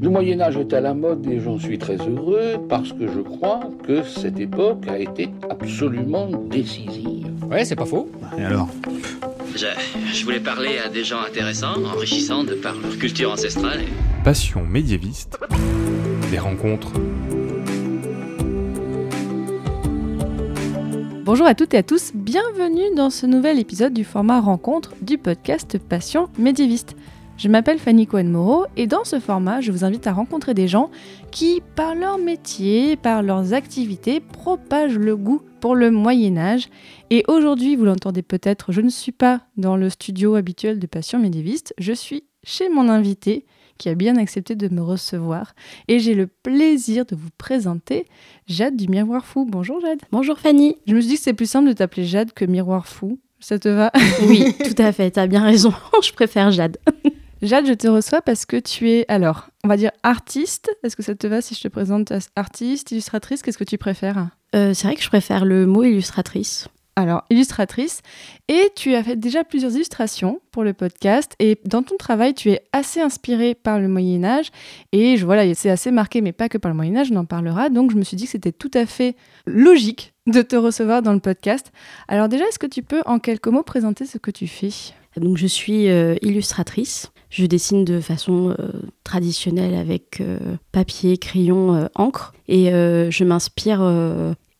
Le Moyen Âge est à la mode et j'en suis très heureux parce que je crois que cette époque a été absolument décisive. Ouais, c'est pas faux. Et alors? Je, je, voulais parler à des gens intéressants, enrichissants de par leur culture ancestrale. Et... Passion médiéviste. Des rencontres. Bonjour à toutes et à tous, bienvenue dans ce nouvel épisode du format rencontre du podcast Passion médiéviste. Je m'appelle Fanny Cohen-Moreau et dans ce format, je vous invite à rencontrer des gens qui, par leur métier, par leurs activités, propagent le goût pour le Moyen Âge. Et aujourd'hui, vous l'entendez peut-être, je ne suis pas dans le studio habituel de Passion médiéviste, je suis chez mon invité qui a bien accepté de me recevoir. Et j'ai le plaisir de vous présenter Jade du Miroir Fou. Bonjour Jade. Bonjour Fanny. Je me suis dit que c'est plus simple de t'appeler Jade que Miroir Fou. Ça te va? Oui, tout à fait, tu as bien raison. je préfère Jade. Jade, je te reçois parce que tu es, alors, on va dire artiste. Est-ce que ça te va si je te présente artiste, illustratrice? Qu'est-ce que tu préfères? Euh, C'est vrai que je préfère le mot illustratrice. Alors, illustratrice. Et tu as fait déjà plusieurs illustrations pour le podcast. Et dans ton travail, tu es assez inspirée par le Moyen-Âge. Et je, voilà, c'est assez marqué, mais pas que par le Moyen-Âge, on en parlera. Donc, je me suis dit que c'était tout à fait logique de te recevoir dans le podcast. Alors, déjà, est-ce que tu peux en quelques mots présenter ce que tu fais? Donc, je suis euh, illustratrice. Je dessine de façon euh, traditionnelle avec euh, papier, crayon, encre. Et je m'inspire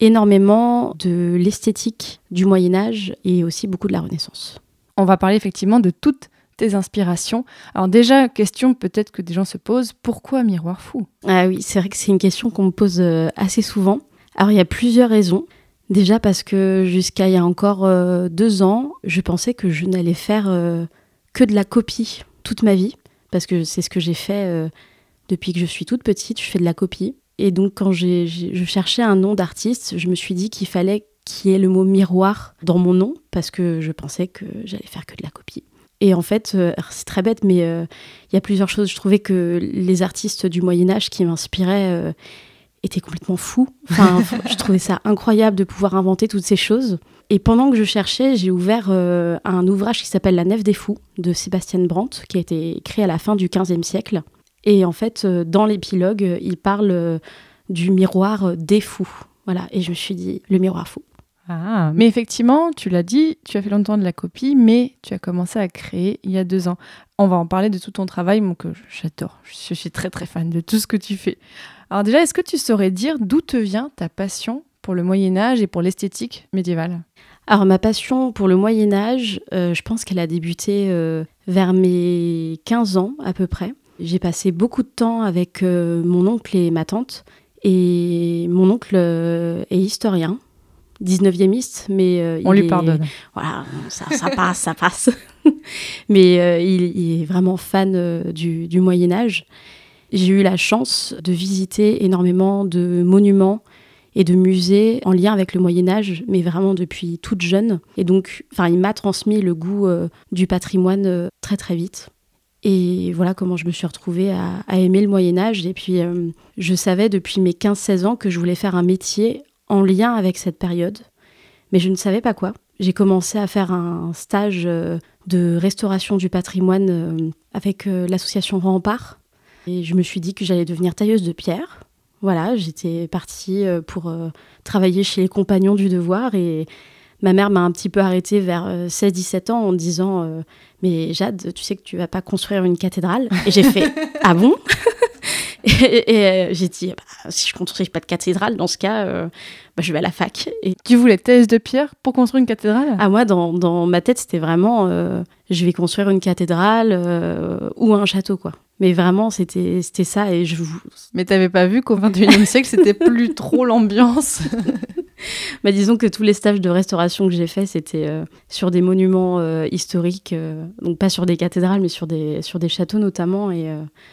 énormément de l'esthétique du Moyen Âge et aussi beaucoup de la Renaissance. On va parler effectivement de toutes tes inspirations. Alors déjà, question peut-être que des gens se posent, pourquoi Miroir Fou? Ah oui, c'est vrai que c'est une question qu'on me pose assez souvent. Alors il y a plusieurs raisons. Déjà parce que jusqu'à il y a encore euh, deux ans, je pensais que je n'allais faire euh, que de la copie toute ma vie, parce que c'est ce que j'ai fait euh, depuis que je suis toute petite, je fais de la copie. Et donc quand je cherchais un nom d'artiste, je me suis dit qu'il fallait qu'il y ait le mot miroir dans mon nom, parce que je pensais que j'allais faire que de la copie. Et en fait, c'est très bête, mais il y a plusieurs choses. Je trouvais que les artistes du Moyen Âge qui m'inspiraient étaient complètement fous. Enfin, je trouvais ça incroyable de pouvoir inventer toutes ces choses. Et pendant que je cherchais, j'ai ouvert euh, un ouvrage qui s'appelle La Nef des Fous de Sébastien Brandt, qui a été écrit à la fin du XVe siècle. Et en fait, euh, dans l'épilogue, il parle euh, du miroir des fous. Voilà, et je me suis dit, le miroir fou. Ah, mais effectivement, tu l'as dit, tu as fait longtemps de la copie, mais tu as commencé à créer il y a deux ans. On va en parler de tout ton travail, moi, que j'adore. Je suis très très fan de tout ce que tu fais. Alors déjà, est-ce que tu saurais dire d'où te vient ta passion pour le Moyen Âge et pour l'esthétique médiévale? Alors, ma passion pour le Moyen Âge, euh, je pense qu'elle a débuté euh, vers mes 15 ans à peu près. J'ai passé beaucoup de temps avec euh, mon oncle et ma tante. Et mon oncle est historien, 19e mais euh, On il lui est- pardonne. Voilà, ça, ça passe, ça passe. Mais euh, il, il est vraiment fan euh, du, du Moyen Âge. J'ai eu la chance de visiter énormément de monuments et de musées en lien avec le Moyen Âge, mais vraiment depuis toute jeune. Et donc, enfin, il m'a transmis le goût du patrimoine très très vite. Et voilà comment je me suis retrouvée à, à aimer le Moyen Âge. Et puis, euh, je savais depuis mes 15-16 ans que je voulais faire un métier en lien avec cette période, mais je ne savais pas quoi. J'ai commencé à faire un stage euh, de restauration du patrimoine euh, avec euh, l'association Rempart. Et je me suis dit que j'allais devenir tailleuse de pierre. Voilà, j'étais partie pour travailler chez les compagnons du devoir et ma mère m'a un petit peu arrêtée vers euh, 16-17 ans en disant Mais Jade, tu sais que tu vas pas construire une cathédrale Et j'ai fait Ah bon Et, et, euh, j'ai dit Bah, Si je construis pas de cathédrale, dans ce cas, euh, bah, je vais à la fac. Et Tu voulais thèse de pierre pour construire une cathédrale? À moi, dans, dans ma tête, c'était vraiment euh, je vais construire une cathédrale ou un château, quoi. Mais vraiment, c'était c'était ça. Et je vous. Mais t'avais pas vu qu'au 21e siècle, c'était plus trop l'ambiance? Bah, disons que tous les stages de restauration que j'ai fait, c'était euh, sur des monuments euh, historiques, euh, donc pas sur des cathédrales, mais sur des, sur des châteaux notamment. Et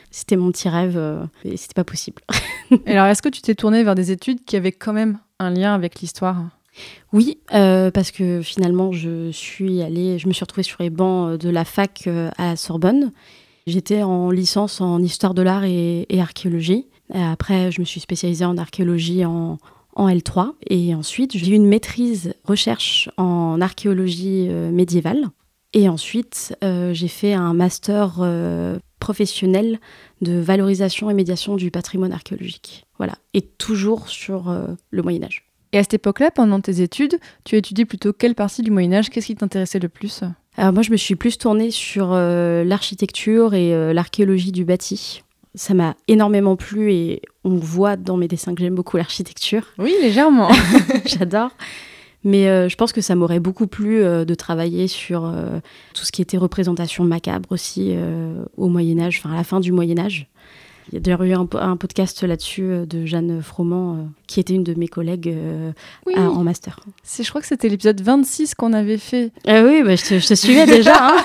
c'était mon petit rêve, et c'était pas possible. Alors, est-ce que tu t'es tournée vers des études qui avaient quand même un lien avec l'histoire? Oui, euh, parce que finalement, je suis allée, je me suis retrouvée sur les bancs de la fac euh, à la Sorbonne. J'étais en licence en histoire de l'art et, archéologie. Après, je me suis spécialisée en archéologie en, en L3. Et ensuite, j'ai eu une maîtrise recherche en archéologie euh, médiévale. Et ensuite, euh, j'ai fait un master euh, professionnelle de valorisation et médiation du patrimoine archéologique. Voilà, et toujours sur le Moyen Âge. Et à cette époque-là, pendant tes études, tu étudies plutôt quelle partie du Moyen Âge? Qu'est-ce qui t'intéressait le plus? Alors moi, je me suis plus tournée sur euh, l'architecture et euh, l'archéologie du bâti. Ça m'a énormément plu et on voit dans mes dessins que j'aime beaucoup l'architecture. Oui, légèrement. J'adore. Mais euh, je pense que ça m'aurait beaucoup plu de travailler sur tout ce qui était représentation macabre aussi au Moyen Âge, enfin à la fin du Moyen Âge. Il y a d'ailleurs eu un, un podcast là-dessus de Jeanne Froment, qui était une de mes collègues Oui. à- en master. C'est, je crois que c'était l'épisode 26 qu'on avait fait. Ah oui, bah, je, te, je te suivais déjà. hein.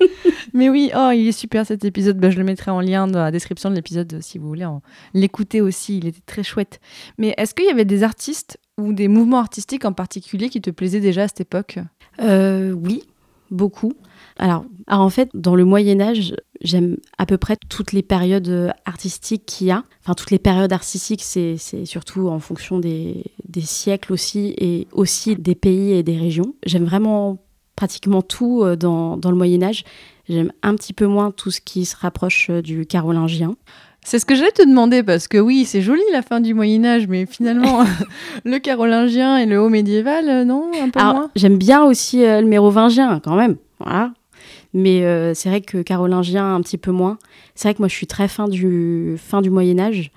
Mais oui, oh, il est super cet épisode. Bah, je le mettrai en lien dans la description de l'épisode euh, si vous voulez en- l'écouter aussi. Il était très chouette. Mais est-ce qu'il y avait des artistes ou des mouvements artistiques en particulier qui te plaisaient déjà à cette époque? Euh, oui, beaucoup. Alors, alors, en fait, dans le Moyen Âge, j'aime à peu près toutes les périodes euh, artistiques qu'il y a. Enfin, toutes les périodes artistiques, c'est surtout en fonction des, des siècles aussi, et aussi des pays et des régions. J'aime vraiment pratiquement tout euh, dans, dans le Moyen Âge. J'aime un petit peu moins tout ce qui se rapproche euh, du carolingien. C'est ce que j'allais te demander parce que oui, c'est joli la fin du Moyen Âge, mais finalement, le carolingien et le haut médiéval, non, un peu j'aime bien aussi euh, le mérovingien, quand même. Voilà. Mais euh, c'est vrai que carolingien, un petit peu moins. C'est vrai que moi, je suis très fin du, fin du Moyen-Âge.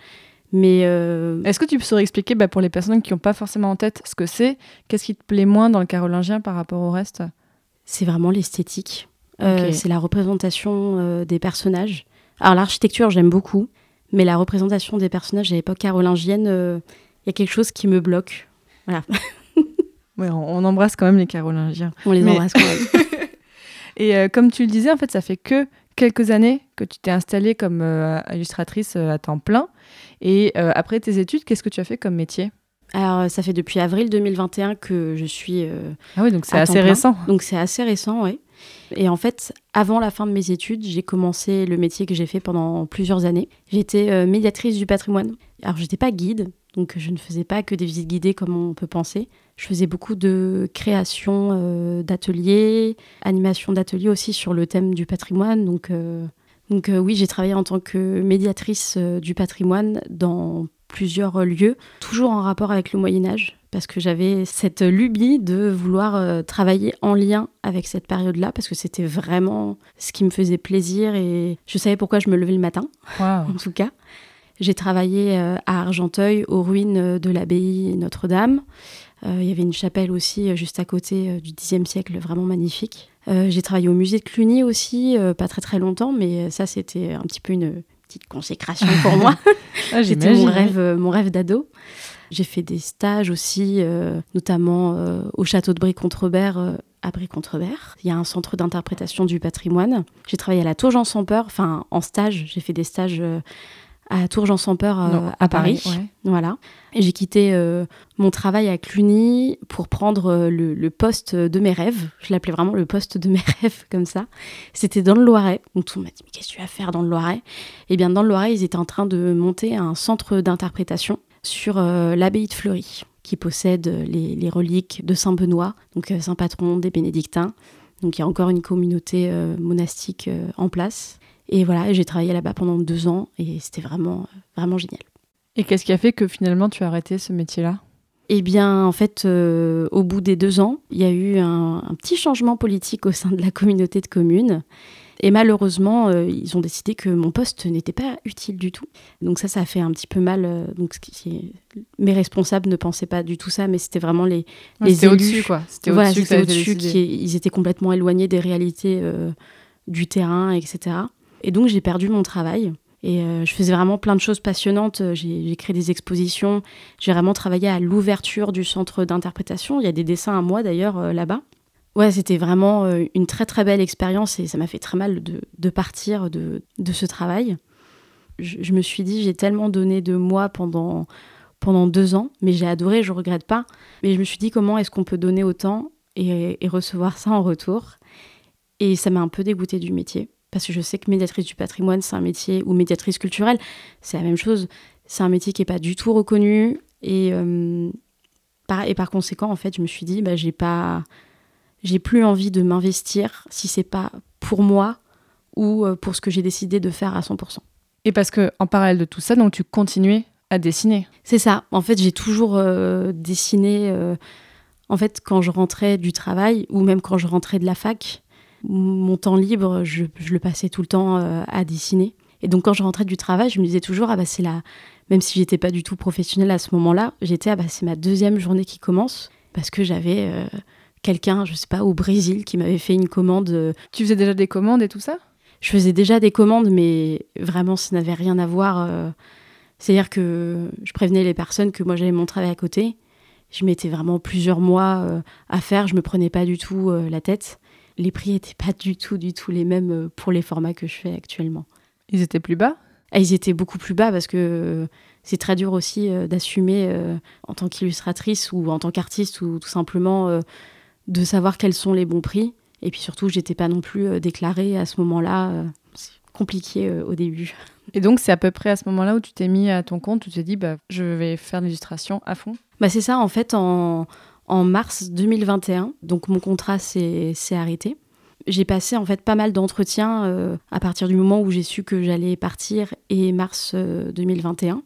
Mais euh, Est-ce que tu saurais expliquer bah, pour les personnes qui n'ont pas forcément en tête ce que c'est, qu'est-ce qui te plaît moins dans le carolingien par rapport au reste? C'est vraiment l'esthétique. Euh. C'est la représentation des personnages. Alors, l'architecture, j'aime beaucoup. Mais la représentation des personnages à l'époque carolingienne, il y a quelque chose qui me bloque. Ouais, on, on embrasse quand même les carolingiens. On les Mais- embrasse quand même. Et euh, comme tu le disais, en fait, ça fait que quelques années que tu t'es installée comme euh, illustratrice euh, à temps plein. Et après tes études, qu'est-ce que tu as fait comme métier? Alors, ça fait depuis avril 2021 que je suis Ah oui, donc c'est assez plein. récent. Donc c'est assez récent, oui. Et en fait, avant la fin de mes études, j'ai commencé le métier que j'ai fait pendant plusieurs années. J'étais euh, médiatrice du patrimoine. Alors, j'étais pas guide, donc je ne faisais pas que des visites guidées comme on peut penser. Je faisais beaucoup de création euh, d'ateliers, animation d'ateliers aussi sur le thème du patrimoine. Donc, euh, donc euh, oui, j'ai travaillé en tant que médiatrice euh, du patrimoine dans plusieurs lieux, toujours en rapport avec le Moyen Âge, parce que j'avais cette lubie de vouloir travailler en lien avec cette période-là, parce que c'était vraiment ce qui me faisait plaisir et je savais pourquoi je me levais le matin, en tout cas. J'ai travaillé à Argenteuil, aux ruines de l'abbaye Notre-Dame. Euh, Il y avait une chapelle aussi euh, juste à côté euh, du Xe siècle, vraiment magnifique. J'ai travaillé au musée de Cluny aussi, pas très très longtemps, mais ça c'était un petit peu une petite consécration pour moi. Ah, C'était mon rêve, mon rêve d'ado. J'ai fait des stages aussi, euh, notamment euh, au château de Brie-Contrebert, euh, à Brie-Contrebert. Il y a un centre d'interprétation du patrimoine. J'ai travaillé à la Tour Jean sans peur, enfin en stage. J'ai fait des stages à Tour Jean sans peur euh, Non, à Paris. ouais. Voilà. J'ai quitté euh, mon travail à Cluny pour prendre euh, le, le poste de mes rêves. Je l'appelais vraiment le poste de mes rêves, comme ça. C'était dans le Loiret. Donc tout le monde m'a dit, mais qu'est-ce que tu vas faire dans le Loiret? Eh bien, dans le Loiret, ils étaient en train de monter un centre d'interprétation sur euh, l'abbaye de Fleury, qui possède les, les reliques de Saint-Benoît, donc euh, saint patron des bénédictins. Donc il y a encore une communauté monastique en place. Et voilà, j'ai travaillé là-bas pendant deux ans et c'était vraiment, vraiment génial. Et qu'est-ce qui a fait que finalement tu as arrêté ce métier-là? Eh bien, en fait, euh, au bout des deux ans, il y a eu un, un petit changement politique au sein de la communauté de communes. Et malheureusement, euh, ils ont décidé que mon poste n'était pas utile du tout. Donc ça, ça a fait un petit peu mal. euh, donc mes responsables ne pensaient pas du tout ça, mais c'était vraiment les, Les C'était élus. au-dessus, quoi. C'était voilà, au-dessus que ça c'était a été au-dessus, décidé. qui est- ils étaient complètement éloignés des réalités du terrain, etc. Et donc j'ai perdu mon travail. Et euh, je faisais vraiment plein de choses passionnantes. J'ai j'ai créé des expositions. J'ai vraiment travaillé à l'ouverture du centre d'interprétation. Il y a des dessins à moi d'ailleurs euh, là-bas. Ouais, c'était vraiment euh, une très très belle expérience et ça m'a fait très mal de, partir de, ce travail. Je, me suis dit, j'ai tellement donné de moi pendant, pendant deux ans, mais j'ai adoré, je regrette pas. Mais je me suis dit, comment est-ce qu'on peut donner autant et, et recevoir ça en retour? Et ça m'a un peu dégoûtée du métier. Parce que je sais que médiatrice du patrimoine, c'est un métier, ou médiatrice culturelle, c'est la même chose. C'est un métier qui n'est pas du tout reconnu. Et, euh, par, et par conséquent, en fait, je me suis dit, bah, j'ai pas, j'ai plus envie de m'investir si c'est pas pour moi ou euh, pour ce que j'ai décidé de faire à 100%. Et parce que en parallèle de tout ça, donc tu continuais à dessiner. C'est ça. En fait, j'ai toujours euh, dessiné. euh, en fait, quand je rentrais du travail ou même quand je rentrais de la fac, mon temps libre, je, je le passais tout le temps euh, à dessiner. Et donc, quand je rentrais du travail, je me disais toujours, ah bah c'est la. Même si j'étais pas du tout professionnelle à ce moment-là, j'étais, ah bah c'est ma deuxième journée qui commence parce que j'avais euh, quelqu'un, je sais pas, au Brésil qui m'avait fait une commande. euh, Tu faisais déjà des commandes et tout ça? Je faisais déjà des commandes, mais vraiment, ça n'avait rien à voir. euh, C'est-à-dire que je prévenais les personnes que moi j'avais mon travail à côté. Je mettais vraiment plusieurs mois euh, à faire. Je me prenais pas du tout la tête. Les prix étaient pas du tout, du tout les mêmes euh, pour les formats que je fais actuellement. Ils étaient plus bas? Et ils étaient beaucoup plus bas parce que euh, c'est très dur aussi euh, d'assumer en tant qu'illustratrice ou en tant qu'artiste ou tout simplement de savoir quels sont les bons prix. Et puis surtout, j'étais pas non plus déclarée à ce moment-là. c'est compliqué au début. Et donc, c'est à peu près à ce moment-là où tu t'es mis à ton compte, tu t'es dit, bah, je vais faire l'illustration à fond? Bah c'est ça, en fait, en, en mars 2021, donc mon contrat s'est arrêté. J'ai passé en fait pas mal d'entretiens euh, à partir du moment où j'ai su que j'allais partir et mars euh, 2021.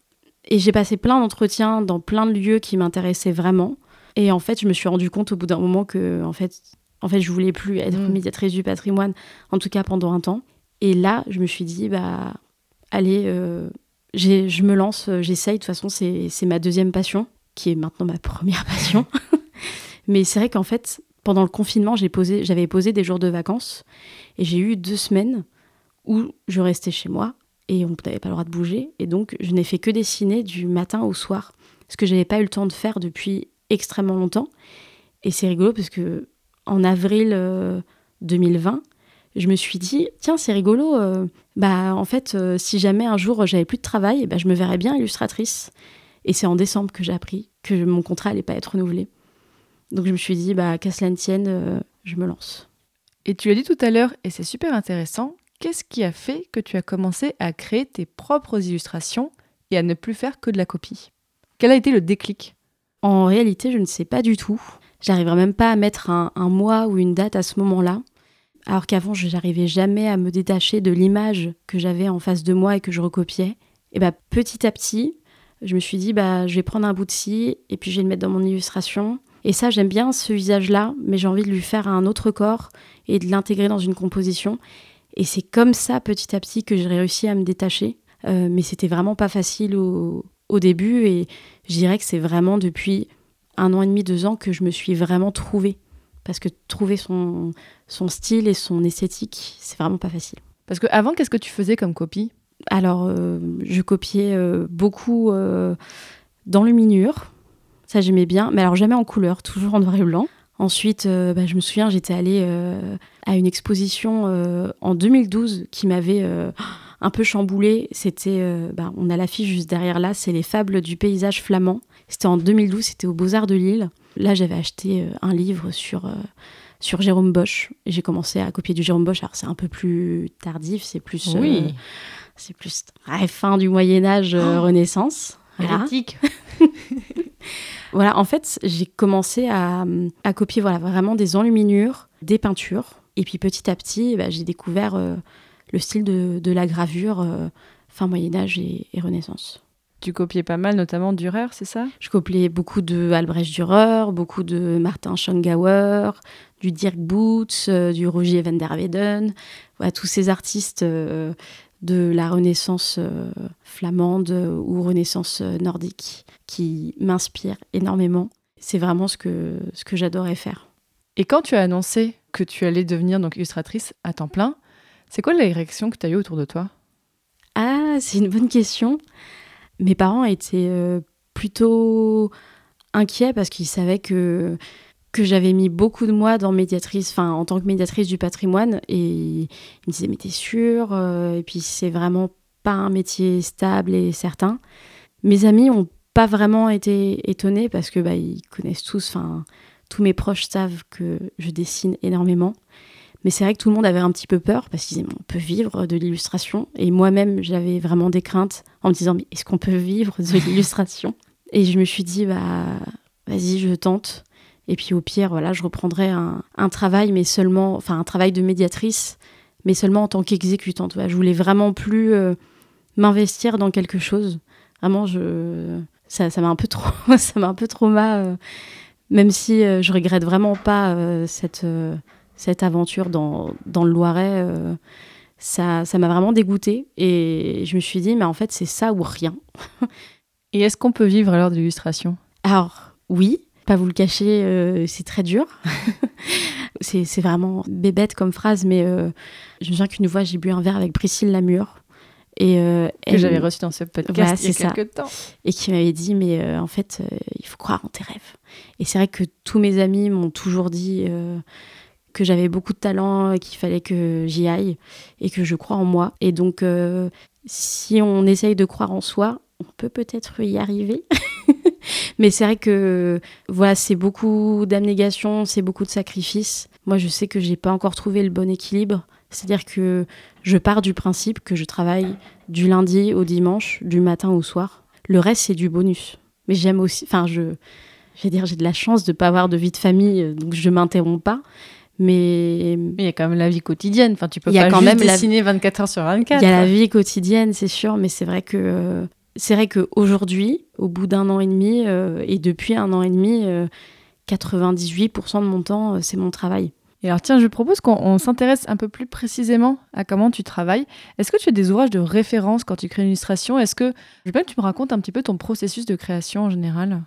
Et j'ai passé plein d'entretiens dans plein de lieux qui m'intéressaient vraiment. Et en fait, je me suis rendu compte au bout d'un moment que en fait, en fait, je voulais plus être Mm. médiatrice du patrimoine, en tout cas pendant un temps. Et là, je me suis dit, bah, allez, euh, je me lance, euh, j'essaye. De toute façon, c'est ma deuxième passion, qui est maintenant ma première passion. Mais c'est vrai qu'en fait, pendant le confinement, j'avais posé des jours de vacances et j'ai eu deux semaines où je restais chez moi et on n'avait pas le droit de bouger. Et donc, je n'ai fait que dessiner du matin au soir, ce que j'avais pas eu le temps de faire depuis extrêmement longtemps. Et c'est rigolo parce que en avril euh, 2020, je me suis dit, tiens, c'est rigolo. euh, bah, en fait, euh, si jamais un jour j'avais plus de travail, ben, je me verrais bien illustratrice. Et c'est en décembre que j'ai appris que mon contrat allait pas être renouvelé. Donc je me suis dit, bah, qu'à cela ne tienne, euh, je me lance. Et tu l'as dit tout à l'heure, et c'est super intéressant, qu'est-ce qui a fait que tu as commencé à créer tes propres illustrations et à ne plus faire que de la copie? Quel a été le déclic? En réalité, je ne sais pas du tout. J'arriverai même pas à mettre un, un mois ou une date à ce moment-là. Alors qu'avant, je n'arrivais jamais à me détacher de l'image que j'avais en face de moi et que je recopiais. Et bah, petit à petit, je me suis dit, bah, je vais prendre un bout de scie et puis je vais le mettre dans mon illustration. Et ça, j'aime bien ce visage-là, mais j'ai envie de lui faire un autre corps et de l'intégrer dans une composition. Et c'est comme ça, petit à petit, que j'ai réussi à me détacher. Euh, mais c'était vraiment pas facile au, au début. Et je dirais que c'est vraiment depuis un an et demi, deux ans que je me suis vraiment trouvée. Parce que trouver son, son style et son esthétique, c'est vraiment pas facile. Parce que avant, qu'est-ce que tu faisais comme copie? Alors, euh, je copiais euh, beaucoup euh, minure. Ça, j'aimais bien. Mais alors, jamais en couleur, toujours en noir et blanc. Ensuite, euh, bah, je me souviens, j'étais allée euh, à une exposition euh, en 2012 qui m'avait un peu chamboulée. C'était, bah, on a l'affiche juste derrière là, c'est les fables du paysage flamand. C'était en 2012, c'était au Beaux-Arts de Lille. Là, j'avais acheté un livre sur, sur Jérôme Bosch. J'ai commencé à copier du Jérôme Bosch. Alors, c'est un peu plus tardif, c'est plus, euh, c'est plus ouais, fin du Moyen-Âge, euh, Renaissance. Voilà. Voilà, en fait, j'ai commencé à, à copier voilà, vraiment des enluminures, des peintures. Et puis petit à petit, bah, j'ai découvert euh, le style de, de la gravure euh, fin Moyen-Âge et, et Renaissance. Tu copiais pas mal, notamment Dürer, c'est ça? Je copiais beaucoup de Albrecht Dürer, beaucoup de Martin Schongauer, du Dirk Boots, euh, du Roger van der Weyden. Voilà, tous ces artistes de la Renaissance euh, flamande euh, ou Renaissance euh, nordique qui m'inspirent énormément. C'est vraiment ce que, ce que j'adorais faire. Et quand tu as annoncé que tu allais devenir donc illustratrice à temps plein, c'est quoi la réaction que tu as eu autour de toi? Ah, c'est une bonne question. Mes parents étaient plutôt inquiets parce qu'ils savaient que, que j'avais mis beaucoup de moi dans médiatrice, enfin en tant que médiatrice du patrimoine. Et ils me disaient, mais t'es sûre Euh, Et puis c'est vraiment pas un métier stable et certain. Mes amis ont pas vraiment été étonnés parce que bah, ils connaissent tous, enfin tous mes proches savent que je dessine énormément. Mais c'est vrai que tout le monde avait un petit peu peur parce qu'ils disaient on peut vivre de l'illustration. Et moi-même, j'avais vraiment des craintes en me disant mais est-ce qu'on peut vivre de l'illustration? Et je me suis dit bah vas-y, je tente. Et puis au pire, voilà, je reprendrai un, un travail, mais seulement, enfin un travail de médiatrice, mais seulement en tant qu'exécutante. Je voulais vraiment plus euh, m'investir dans quelque chose. Vraiment, je... ça m'a un peu trop, ça m'a un peu trauma, euh, même si je regrette vraiment pas cette, cette aventure dans, dans le Loiret. ça m'a vraiment dégoûtée et je me suis dit, mais en fait, c'est ça ou rien. et est-ce qu'on peut vivre alors de l'illustration? Alors, oui, pas vous le cacher, euh, c'est très dur. c'est vraiment bébête comme phrase, mais euh, je me souviens qu'une fois, j'ai bu un verre avec Priscille Lamure. Et euh, que j'avais reçu dans ce podcast il y a quelques temps. Et qui m'avait dit, mais en fait, il faut croire en tes rêves. Et c'est vrai que tous mes amis m'ont toujours dit que j'avais beaucoup de talent, qu'il fallait que j'y aille et que je crois en moi. Et donc, si on essaye de croire en soi, on peut peut-être y arriver. Mais c'est vrai que voilà, c'est beaucoup d'abnégation, c'est beaucoup de sacrifices. Moi, je sais que j'ai pas encore trouvé le bon équilibre. C'est-à-dire que je pars du principe que je travaille du lundi au dimanche, du matin au soir. Le reste, c'est du bonus. Mais j'aime aussi, enfin, je, je vais dire, j'ai de la chance de ne pas avoir de vie de famille, donc je m'interromps pas. Mais il y a quand même la vie quotidienne. Enfin, tu peux pas quand juste même dessiner 24 heures sur 24. Il y a la vie quotidienne, c'est sûr, mais c'est vrai que c'est vrai qu'aujourd'hui, au bout d'un an et demi, euh, et depuis un an et demi, 98% euh, de mon temps, euh, c'est mon travail. Et alors tiens, je propose qu'on s'intéresse un peu plus précisément à comment tu travailles. Est-ce que tu as des ouvrages de référence quand tu crées une illustration? Est-ce que je veux bien que tu me racontes un petit peu ton processus de création en général?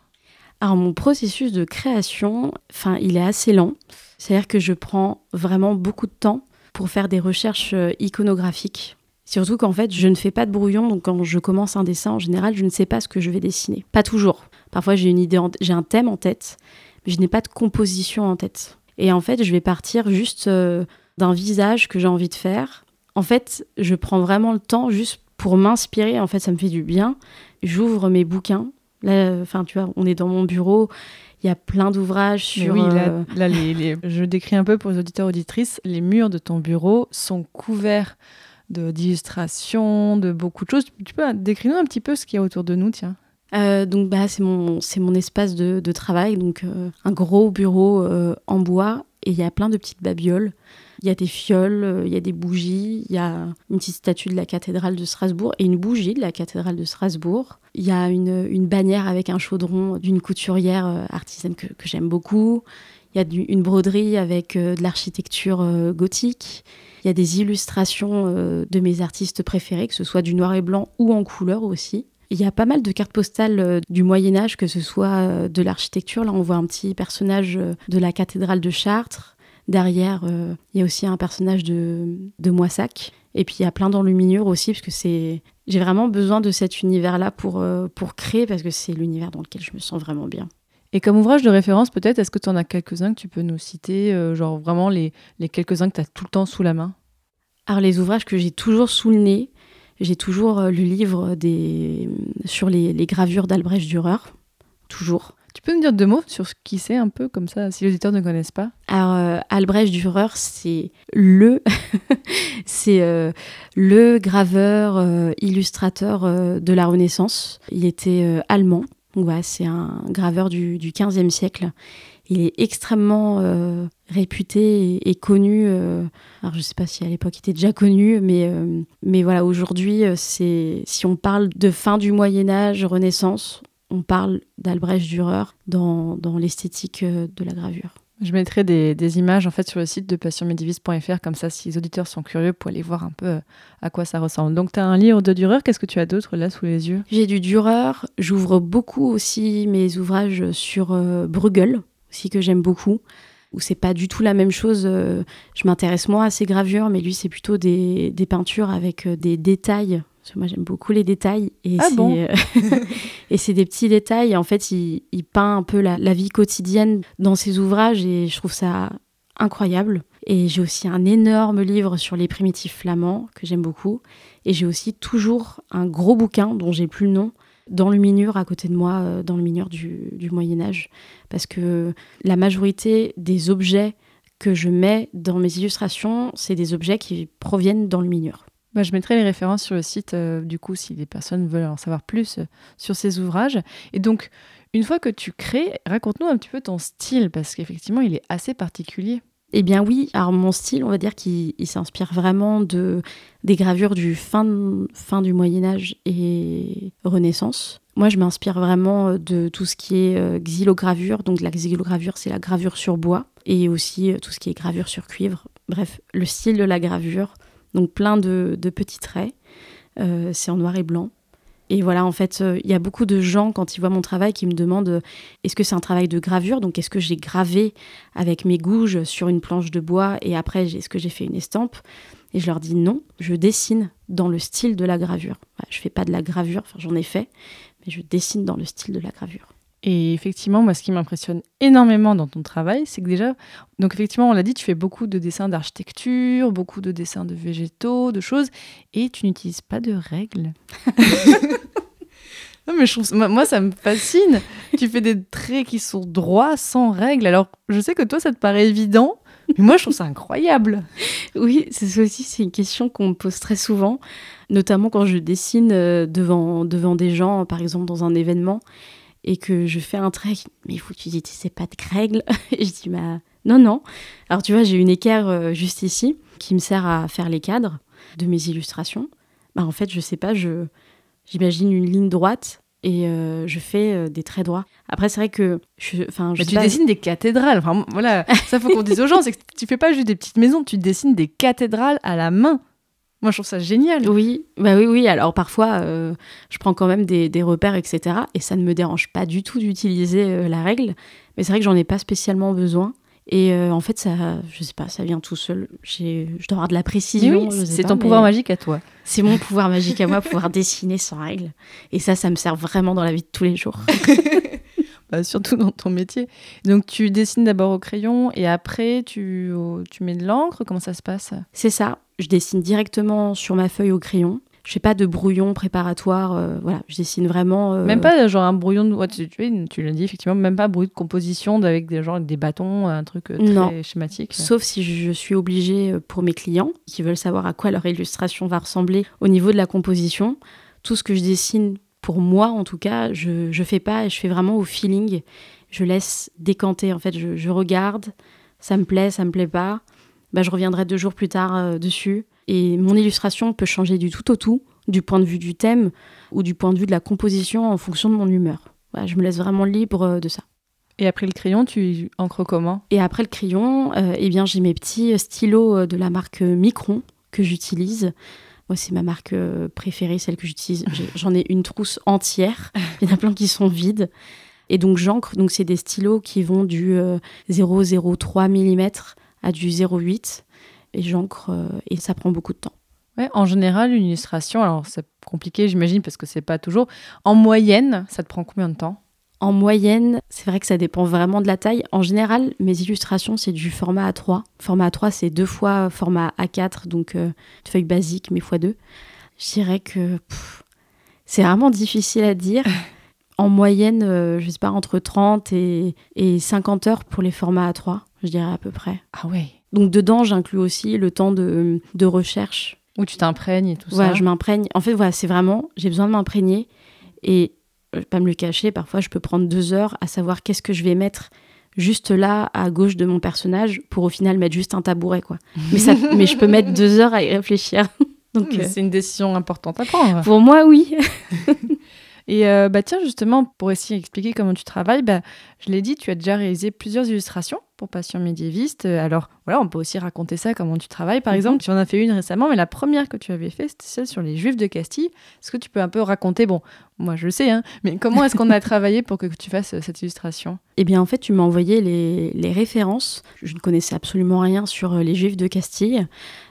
Alors mon processus de création, enfin, il est assez lent. C'est-à-dire que je prends vraiment beaucoup de temps pour faire des recherches iconographiques Surtout qu'en fait, je ne fais pas de brouillon, donc quand je commence un dessin, en général, je ne sais pas ce que je vais dessiner. Pas toujours. Parfois, j'ai une idée, j'ai un thème en tête, mais je n'ai pas de composition en tête. Et en fait, je vais partir juste euh, d'un visage que j'ai envie de faire. En fait, je prends vraiment le temps juste pour m'inspirer. En fait, ça me fait du bien. J'ouvre mes bouquins. Là, enfin, tu vois, on est dans mon bureau. Il y a plein d'ouvrages sur. oui, là, euh, je décris un peu pour les auditeurs auditrices. Les murs de ton bureau sont couverts d'illustration, de, beaucoup de choses. Tu peux décrire un petit peu ce qu'il y a autour de nous, tiens. Euh, donc bah, c'est mon, c'est mon espace de, de travail, donc euh, un gros bureau euh, en bois et il y a plein de petites babioles. Il y a des fioles, il y a des bougies, il y a une petite statue de la cathédrale de Strasbourg et une bougie de la cathédrale de Strasbourg. Il y a une, une bannière avec un chaudron d'une couturière artisane que, que j'aime beaucoup. Il y a une broderie avec de l'architecture gothique. Il y a des illustrations euh, de mes artistes préférés, que ce soit du noir et blanc ou en couleur aussi. Il y a pas mal de cartes postales euh, du Moyen Âge, que ce soit euh, de l'architecture. Là, on voit un petit personnage de la cathédrale de Chartres. Derrière, il y a aussi un personnage de, de Moissac. Et puis, il y a plein d'enluminures aussi, parce que c'est... J'ai vraiment besoin de cet univers-là pour, pour créer, parce que c'est l'univers dans lequel je me sens vraiment bien. Et comme ouvrage de référence, peut-être, est-ce que tu en as quelques-uns que tu peux nous citer, euh, genre vraiment les, les quelques-uns que tu as tout le temps sous la main? Alors, les ouvrages que j'ai toujours sous le nez, j'ai toujours euh, le livre des... sur les, les gravures d'Albrecht Dürer, toujours. Tu peux nous dire deux mots sur ce qui c'est un peu comme ça, si les auditeurs ne connaissent pas? Alors, euh, Albrecht Dürer, c'est le, c'est le graveur, illustrateur de la Renaissance. Il était allemand c'est un graveur du, du 15e siècle. Il est extrêmement euh, réputé et, connu. Euh, je ne sais pas si à l'époque il était déjà connu, mais, euh, voilà, aujourd'hui, si on parle de fin du Moyen-Âge, Renaissance, on parle d'Albrecht Dürer dans l'esthétique de la gravure. Je mettrai des, images en fait sur le site de passionmédivis.fr, comme ça si les auditeurs sont curieux pour aller voir un peu euh, à quoi ça ressemble. Donc tu as un livre de Dürer, qu'est-ce que tu as d'autre là sous les yeux? J'ai du Dürer, j'ouvre beaucoup aussi mes ouvrages sur euh, Bruegel, aussi que j'aime beaucoup, où c'est pas du tout la même chose. Euh, je m'intéresse moins à ses gravures, mais lui c'est plutôt des peintures avec des détails moi j'aime beaucoup les détails et ah bon euh, et c'est des petits détails. En fait, il, peint un peu la, vie quotidienne dans ses ouvrages et je trouve ça incroyable. Et j'ai aussi un énorme livre sur les primitifs flamands que j'aime beaucoup. Et j'ai aussi toujours un gros bouquin dont j'ai plus le nom dans le mineur à côté de moi, euh, dans le mineur du, du Moyen Âge, parce que la majorité des objets que je mets dans mes illustrations, c'est des objets qui proviennent dans le mineur. Bah, je mettrai les références sur le site, euh, du coup, si des personnes veulent en savoir plus euh, sur ces ouvrages. Et donc, une fois que tu crées, raconte-nous un petit peu ton style, parce qu'effectivement, il est assez particulier. Eh bien oui, alors mon style, on va dire qu'il il s'inspire vraiment de des gravures du fin, fin du Moyen Âge et Renaissance. Moi, je m'inspire vraiment euh, de tout ce qui est xylogravure. Donc la xylogravure, c'est la gravure sur bois et aussi tout ce qui est gravure sur cuivre. Bref, le style de la gravure. Donc plein de, petits traits. Euh, c'est en noir et blanc. Et voilà, en fait, euh, il y a beaucoup de gens, quand ils voient mon travail, qui me demandent euh, est-ce que c'est un travail de gravure? Donc, est-ce que j'ai gravé avec mes gouges sur une planche de bois et après, est-ce que j'ai fait une estampe? Et je leur dis non, je dessine dans le style de la gravure. Voilà, je fais pas de la gravure, enfin, j'en ai fait, mais je dessine dans le style de la gravure. Et effectivement, moi, ce qui m'impressionne énormément dans ton travail, c'est que déjà, donc effectivement, on l'a dit, tu fais beaucoup de dessins d'architecture, beaucoup de dessins de végétaux, de choses, et tu n'utilises pas de règles. non, mais je trouve, moi, ça me fascine. tu fais des traits qui sont droits, sans règles. Alors, je sais que toi, ça te paraît évident, mais moi, je trouve ça incroyable. Oui, c'est aussi, c'est une question qu'on me pose très souvent, notamment quand je dessine euh, devant, devant des gens, par exemple dans un événement, et que je fais un trait, mais il faut que tu n'utilises pas de règles. Et je dis, bah non, non. Alors tu vois, j'ai une équerre euh, juste ici qui me sert à faire les cadres de mes illustrations. Bah, en fait, je sais pas, je j'imagine une ligne droite et euh, je fais euh, des traits droits. Après, c'est vrai que je, enfin, je Mais tu pas- dessines des cathédrales. Enfin, voilà, ça faut qu'on dise aux gens, c'est que tu fais pas juste des petites maisons, tu dessines des cathédrales à la main. Moi, je trouve ça génial. Oui, bah oui, oui. Alors parfois, euh, je prends quand même des, des repères, etc. Et ça ne me dérange pas du tout d'utiliser euh, la règle. Mais c'est vrai que j'en ai pas spécialement besoin. Et euh, en fait, ça, je sais pas, ça vient tout seul. J'ai, je dois avoir de la précision. oui, c'est ton mais pouvoir magique à toi. C'est mon pouvoir magique à moi, pouvoir dessiner sans règle. Et ça, ça me sert vraiment dans la vie de tous les jours. Bah, surtout dans ton métier. Donc, tu dessines d'abord au crayon et après, tu, tu mets de l'encre. Comment ça se passe? C'est ça. Je dessine directement sur ma feuille au crayon. Je fais pas de brouillon préparatoire. euh, voilà, je dessine vraiment. euh, Même pas genre un brouillon de. ouais, tu, l'as dit effectivement, même pas brouillon de composition avec des, genre, des bâtons, un truc euh, très Non. schématique. Sauf si je suis obligée euh, pour mes clients qui veulent savoir à quoi leur illustration va ressembler au niveau de la composition. Tout ce que je dessine pour moi, en tout cas, je je fais pas et je fais vraiment au feeling. Je laisse décanter. En fait, je, je regarde, ça me plaît, ça me plaît pas. Bah, je reviendrai deux jours plus tard euh, dessus. Et mon illustration peut changer du tout au tout, du point de vue du thème ou du point de vue de la composition en fonction de mon humeur. Voilà, je me laisse vraiment libre euh, de ça. Et après le crayon, tu encres comment? Et après le crayon, euh, eh bien, j'ai mes petits stylos de la marque Micron que j'utilise. Moi, c'est ma marque préférée, celle que j'utilise. J'en ai une trousse entière. Il y en a plein qui sont vides. Et donc, j'encre. Donc, c'est des stylos qui vont du euh, 0,03 mm à du 0,8. Et j'encre. euh, et ça prend beaucoup de temps. Ouais, en général, une illustration, alors c'est compliqué, j'imagine, parce que c'est pas toujours. En moyenne, ça te prend combien de temps? En moyenne, c'est vrai que ça dépend vraiment de la taille. En général, mes illustrations, c'est du format A3. Format A3, c'est deux fois format A4, donc euh, une feuille basique, mais x2. Je dirais que c'est vraiment difficile à dire. En moyenne, euh, je sais pas, entre 30 et, et 50 heures pour les formats A3, je dirais à peu près. Ah ouais. Donc dedans, j'inclus aussi le temps de, de recherche Où tu t'imprègnes et tout voilà, ça. je m'imprègne. En fait, voilà, c'est vraiment, j'ai besoin de m'imprégner et je vais pas me le cacher. Parfois, je peux prendre deux heures à savoir qu'est-ce que je vais mettre juste là à gauche de mon personnage pour au final mettre juste un tabouret, quoi. Mais ça, mais je peux mettre deux heures à y réfléchir. Donc, euh, C'est une décision importante à prendre. pour moi, oui. Et euh, bah tiens, justement, pour essayer d'expliquer comment tu travailles, bah, je l'ai dit, tu as déjà réalisé plusieurs illustrations pour Passion médiéviste. Euh, Alors voilà, on peut aussi raconter ça, comment tu travailles. Par Mhm. exemple, tu en as fait une récemment, mais la première que tu avais fait, c'était celle sur les Juifs de Castille. Est-ce que tu peux un peu raconter, bon, moi je le sais, hein, mais comment est-ce qu'on a travaillé pour que tu fasses euh, cette illustration? Eh bien, en fait, tu m'as envoyé les, les références. Je ne connaissais absolument rien sur euh, les Juifs de Castille.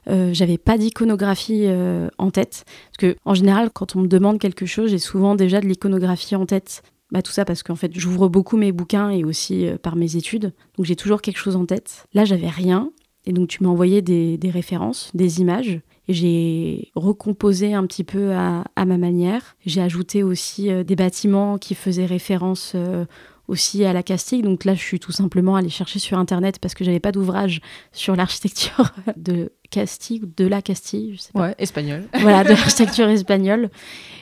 Euh, J'avais pas d'iconographie euh, en tête. Parce que, en général, quand on me demande quelque chose, j'ai souvent déjà de l'iconographie en tête. Bah, tout ça parce qu'en fait, j'ouvre beaucoup mes bouquins et aussi euh, par mes études. Donc, j'ai toujours quelque chose en tête. Là, j'avais rien. Et donc, tu m'as envoyé des, références, des images. Et j'ai recomposé un petit peu à, à ma manière. J'ai ajouté aussi euh, des bâtiments qui faisaient référence euh, aussi à la Castille. Donc là, je suis tout simplement allée chercher sur Internet parce que j'avais pas d'ouvrage sur l'architecture de Castille ou de la Castille, je sais pas. Ouais, espagnol. Voilà, de l'architecture espagnole.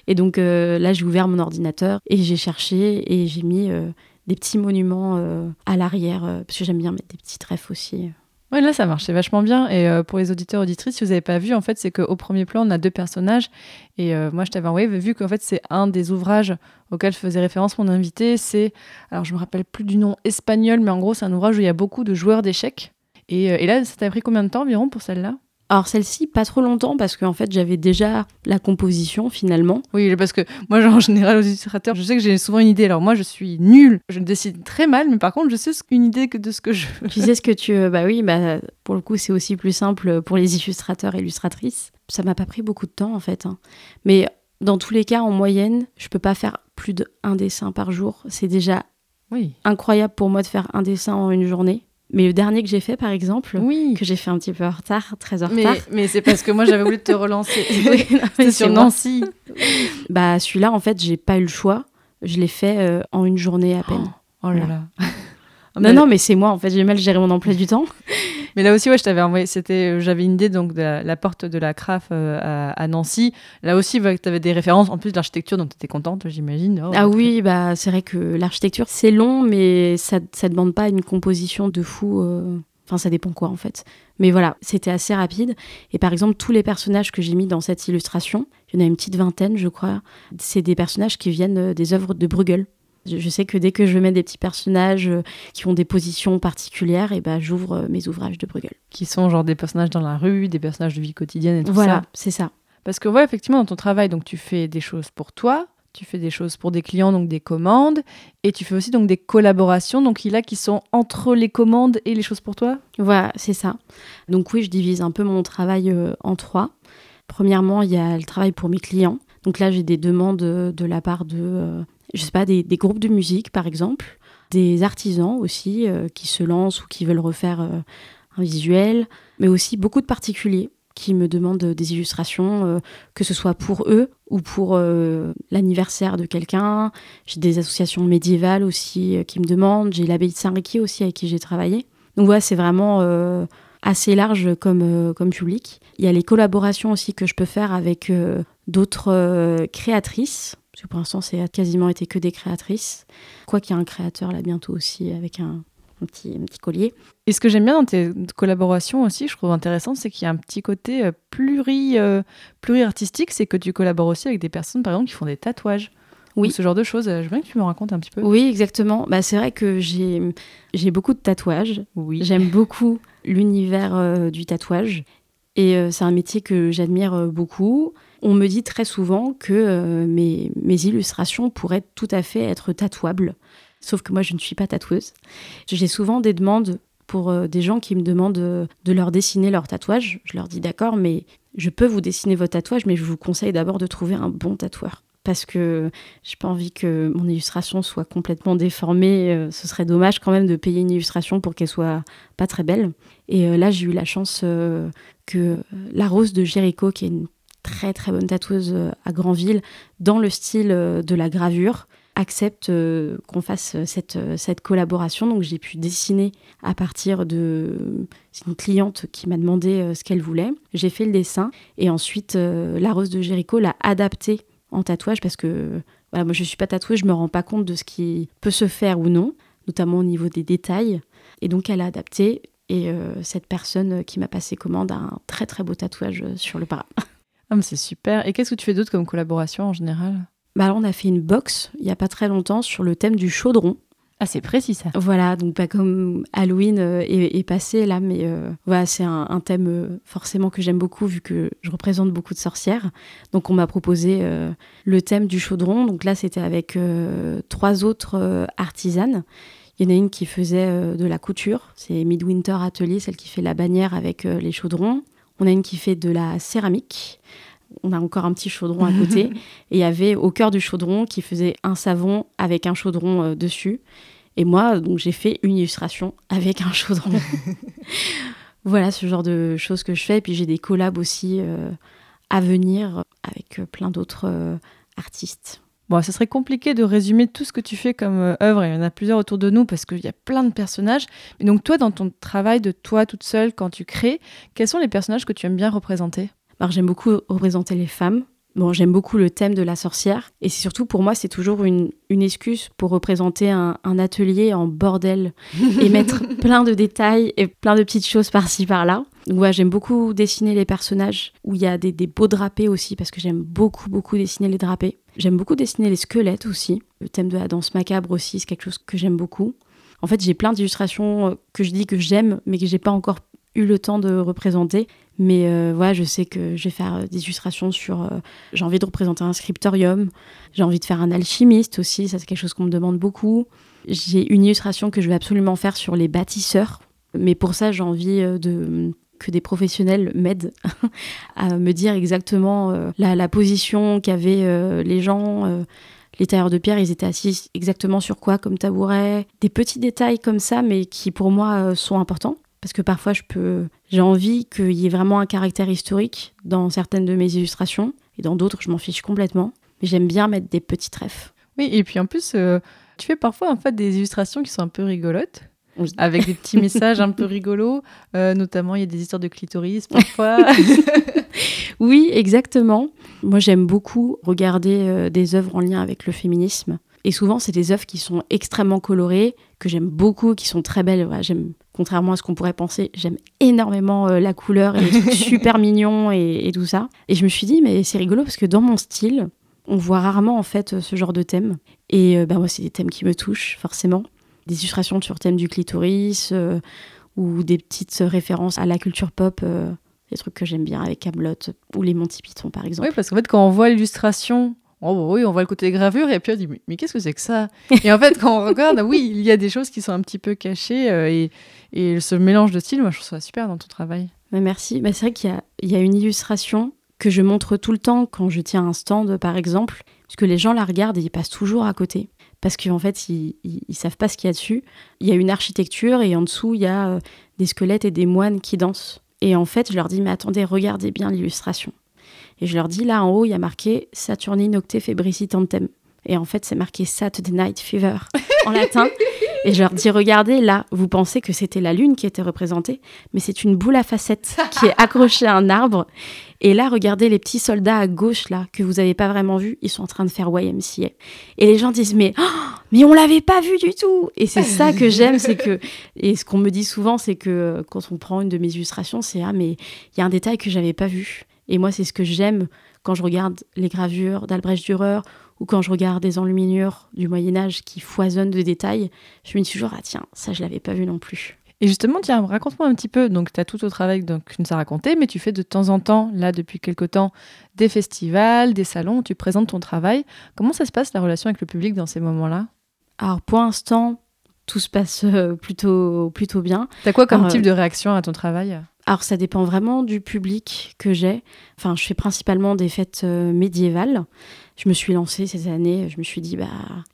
Et donc euh, là, j'ai ouvert mon ordinateur et j'ai cherché et j'ai mis euh, des petits monuments euh, à l'arrière parce que j'aime bien mettre des petits trèfles aussi. Ouais, là, ça marche, c'est vachement bien. Et euh, pour les auditeurs auditrices, si vous n'avez pas vu, en fait, c'est qu'au premier plan, on a deux personnages. Et euh, moi, je t'avais envoyé, vu qu'en fait, c'est un des ouvrages auxquels faisait référence mon invité. C'est, alors, je me rappelle plus du nom espagnol, mais en gros, c'est un ouvrage où il y a beaucoup de joueurs d'échecs. Et, euh, et là, ça t'a pris combien de temps environ pour celle-là? Alors celle-ci, pas trop longtemps, parce qu'en fait, j'avais déjà la composition finalement. Oui, parce que moi, en général, aux illustrateurs, je sais que j'ai souvent une idée. Alors, moi, je suis nulle. Je décide très mal, mais par contre, je sais une idée que de ce que je veux. Tu sais ce que tu... euh, Bah oui, bah, pour le coup, c'est aussi plus simple pour les illustrateurs et illustratrices. Ça m'a pas pris beaucoup de temps, en fait. hein. Mais dans tous les cas, en moyenne, je peux pas faire plus d'un dessin par jour. C'est déjà Oui. incroyable pour moi de faire un dessin en une journée. Mais le dernier que j'ai fait, par exemple, Oui. que j'ai fait un petit peu en retard, très en Mais, retard. mais c'est parce que moi, j'avais voulu te relancer. Oui, non, sur. Nancy. Bah celui-là, en fait, j'ai pas eu le choix. Je l'ai fait euh, en une journée à peine. Oh là Voilà. là. Ah, non, mais- non, mais c'est moi, en fait, j'ai mal géré mon emploi du temps. Mais là aussi, ouais, je t'avais envoyé. C'était, euh, j'avais une idée donc de la, la porte de la CRAF euh, à, à Nancy. Là aussi, tu avais des références en plus de l'architecture, donc tu étais contente, j'imagine. Oh, Ah oui, bah c'est vrai que l'architecture, c'est long, mais ça, ça demande pas une composition de fou. euh, Enfin, ça dépend quoi, en fait. Mais voilà, c'était assez rapide. Et par exemple, tous les personnages que j'ai mis dans cette illustration, il y en a une petite vingtaine, je crois, c'est des personnages qui viennent des œuvres de Bruegel. Je sais que dès que je mets des petits personnages euh, qui ont des positions particulières, et ben j'ouvre euh, mes ouvrages de Bruegel. Qui sont genre des personnages dans la rue, des personnages de vie quotidienne et tout Voilà, ça. c'est ça. Parce que ouais, effectivement, dans ton travail, donc tu fais des choses pour toi, tu fais des choses pour des clients, donc des commandes, et tu fais aussi donc des collaborations, donc il a qui sont entre les commandes et les choses pour toi? Voilà, c'est ça. Donc oui, je divise un peu mon travail euh, en trois. Premièrement, il y a le travail pour mes clients. Donc là, j'ai des demandes de la part de, euh, je sais pas, des, groupes de musique, par exemple, des artisans aussi euh, qui se lancent ou qui veulent refaire euh, un visuel, mais aussi beaucoup de particuliers qui me demandent des illustrations, euh, que ce soit pour eux ou pour l'anniversaire de quelqu'un. J'ai des associations médiévales aussi qui me demandent. J'ai l'abbaye de Saint-Riquier aussi avec qui j'ai travaillé. Donc voilà, c'est vraiment assez large comme, public. Il y a les collaborations aussi que je peux faire avec d'autres créatrices. Parce que pour l'instant, c'est quasiment été que des créatrices. Quoi qu'il y a un créateur là bientôt aussi avec un, un petit, un petit collier. Et ce que j'aime bien dans tes collaborations aussi, je trouve intéressant, c'est qu'il y a un petit côté euh, pluri, euh, pluri-artistique, c'est que tu collabores aussi avec des personnes, par exemple, qui font des tatouages. Oui. Ou ce genre de choses. Je veux bien que tu me racontes un petit peu. Oui, exactement. Bah, c'est vrai que j'ai j'ai beaucoup de tatouages. Oui. J'aime beaucoup l'univers euh, du tatouage. Et euh, c'est un métier que j'admire beaucoup. On me dit très souvent que euh, mes, illustrations pourraient tout à fait être tatouables. Sauf que moi, je ne suis pas tatoueuse. J'ai souvent des demandes pour euh, des gens qui me demandent euh, de leur dessiner leur tatouage. Je leur dis d'accord, mais je peux vous dessiner votre tatouage, mais je vous conseille d'abord de trouver un bon tatoueur. Parce que j'ai pas envie que mon illustration soit complètement déformée. Ce serait dommage quand même de payer une illustration pour qu'elle soit pas très belle. Et là, j'ai eu la chance que la Rose de Jéricho, qui est une très très bonne tatoueuse euh, à Granville, dans le style euh, de la gravure, accepte euh, qu'on fasse cette, cette collaboration. Donc j'ai pu dessiner à partir de... Une cliente qui m'a demandé ce qu'elle voulait. J'ai fait le dessin et ensuite la Rose de Jéricho l'a adapté en tatouage parce que voilà, moi je suis pas tatouée, je me rends pas compte de ce qui peut se faire ou non, notamment au niveau des détails. Et donc elle a adapté et cette personne qui m'a passé commande a un très très beau tatouage sur le bras. Ah, mais c'est super. Et qu'est-ce que tu fais d'autre comme collaboration en général? Bah alors on a fait une box il y a pas très longtemps sur le thème du chaudron. Ah, c'est précis ça. Voilà, donc pas comme Halloween euh, est, est passé là, mais euh, voilà, c'est un, un thème euh, forcément que j'aime beaucoup vu que je représente beaucoup de sorcières. Donc on m'a proposé le thème du chaudron. Donc là, c'était avec trois autres artisanes. Il y en a une qui faisait de la couture, c'est Midwinter Atelier, celle qui fait la bannière avec les chaudrons. On a une qui fait de la céramique. On a encore un petit chaudron à côté. Et il y avait au cœur du chaudron qui faisait un savon avec un chaudron euh, dessus. Et moi, donc j'ai fait une illustration avec un chaudron. voilà ce genre de choses que je fais. Et puis j'ai des collabs aussi euh, à venir avec euh, plein d'autres euh, artistes. Bon, ce serait compliqué de résumer tout ce que tu fais comme euh, œuvre, il y en a plusieurs autour de nous parce qu'il y a plein de personnages. Mais donc toi, dans ton travail de toi toute seule, quand tu crées, quels sont les personnages que tu aimes bien représenter? Alors j'aime beaucoup représenter les femmes, Bon, j'aime beaucoup le thème de la sorcière. Et c'est surtout, pour moi, c'est toujours une, une excuse pour représenter un, un atelier en bordel et mettre plein de détails et plein de petites choses par-ci, par-là. Donc, ouais, j'aime beaucoup dessiner les personnages, où il y a des, des beaux drapés aussi, parce que j'aime beaucoup, beaucoup dessiner les drapés. J'aime beaucoup dessiner les squelettes aussi. Le thème de la danse macabre aussi, c'est quelque chose que j'aime beaucoup. En fait, j'ai plein d'illustrations euh, que je dis que j'aime, mais que j'ai pas encore eu le temps de représenter. Mais euh, voilà, je sais que je vais faire euh, des illustrations sur. j'ai envie de représenter un scriptorium. J'ai envie de faire un alchimiste aussi. Ça, c'est quelque chose qu'on me demande beaucoup. J'ai une illustration que je vais absolument faire sur les bâtisseurs. Mais pour ça, j'ai envie de que des professionnels m'aident à me dire exactement euh, la, position qu'avaient euh, les gens. euh, les tailleurs de pierre, ils étaient assis exactement sur quoi comme tabouret. Des petits détails comme ça, mais qui pour moi sont importants. Parce que parfois, je peux, j'ai envie qu'il y ait vraiment un caractère historique dans certaines de mes illustrations. Et dans d'autres, je m'en fiche complètement. Mais j'aime bien mettre des petits trèfles. Oui, et puis en plus, tu fais parfois en fait des illustrations qui sont un peu rigolotes. Oui. Avec des petits messages un peu rigolos, Euh, notamment il y a des histoires de clitoris parfois. Oui, exactement. Moi, j'aime beaucoup regarder euh, des œuvres en lien avec le féminisme. Et souvent, c'est des œuvres qui sont extrêmement colorées, que j'aime beaucoup, qui sont très belles. J'aime, contrairement à ce qu'on pourrait penser, j'aime énormément euh, la couleur et les trucs super mignons et, et tout ça. Et je me suis dit, mais c'est rigolo parce que dans mon style, on voit rarement en fait ce genre de thème. Et euh, bah, moi, c'est des thèmes qui me touchent, forcément. Des illustrations sur thème du clitoris euh, ou des petites références à la culture pop. euh, des trucs que j'aime bien avec Camelot ou les Monty Python par exemple. oui, parce qu'en fait, quand on voit l'illustration, oh, bah oui, on voit le côté gravure, et puis on dit, mais, mais qu'est-ce que c'est que ça? Et en fait, quand on regarde, oui, il y a des choses qui sont un petit peu cachées, euh, et, et ce mélange de styles, moi, je trouve ça super dans ton travail. Mais merci. Bah, c'est vrai qu'il y a une illustration que je montre tout le temps quand je tiens un stand, par exemple, parce que les gens la regardent et ils passent toujours à côté. Parce qu'en fait, ils, ils savent pas ce qu'il y a dessus. Il y a une architecture et en dessous, il y a euh, des squelettes et des moines qui dansent. Et en fait, je leur dis, mais attendez, regardez bien l'illustration. Et je leur dis, là en haut, il y a marqué Saturni Nocte Febricitantem. Et en fait, c'est marqué Saturday Night Fever en latin. Et je leur dis, regardez, là, vous pensez que c'était la lune qui était représentée, mais c'est une boule à facettes qui est accrochée à un arbre. Et là, regardez les petits soldats à gauche, là, que vous n'avez pas vraiment vus, ils sont en train de faire YMCA. Et les gens disent, mais, oh, mais on l'avait pas vu du tout. Et c'est ça que j'aime, c'est que, et ce qu'on me dit souvent, c'est que euh, quand on prend une de mes illustrations, c'est, ah, mais il y a un détail que j'avais pas vu. Et moi, c'est ce que j'aime quand je regarde les gravures d'Albrecht Dürer ou quand je regarde des enluminures du Moyen Âge qui foisonnent de détails, je me dis toujours, ah tiens, ça je l'avais pas vu non plus. Et justement, tiens, raconte-moi un petit peu. Donc, tu as tout au travail donc, tu nous as raconté, mais tu fais de temps en temps, là, depuis quelque temps, des festivals, des salons, où tu présentes ton travail. Comment ça se passe, la relation avec le public dans ces moments-là? Alors pour l'instant, tout se passe euh, plutôt, plutôt bien. T'as quoi comme Alors, type euh, de réaction à ton travail? Alors ça dépend vraiment du public que j'ai. Enfin, je fais principalement des fêtes euh, médiévales. Je me suis lancée cette année, je me suis dit, bah,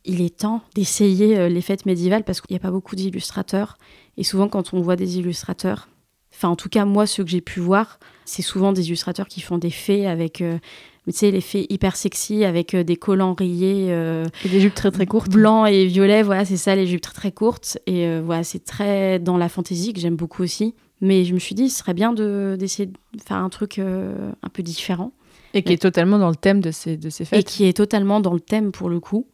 il est temps d'essayer euh, les fêtes médiévales parce qu'il n'y a pas beaucoup d'illustrateurs. Et souvent, quand on voit des illustrateurs, enfin, en tout cas, moi, ceux que j'ai pu voir, c'est souvent des illustrateurs qui font des fées avec, euh, tu sais, les fées hyper sexy avec euh, des collants rayés. euh, Et des jupes très très courtes. Blanc et violet, voilà, c'est ça, les jupes très très courtes. Et euh, voilà, c'est très dans la fantaisie que j'aime beaucoup aussi. Mais je me suis dit, ce serait bien de- d'essayer de faire un truc euh, un peu différent. Et qui est totalement dans le thème de ces, de ces Et fêtes. qui est totalement dans le thème pour le coup.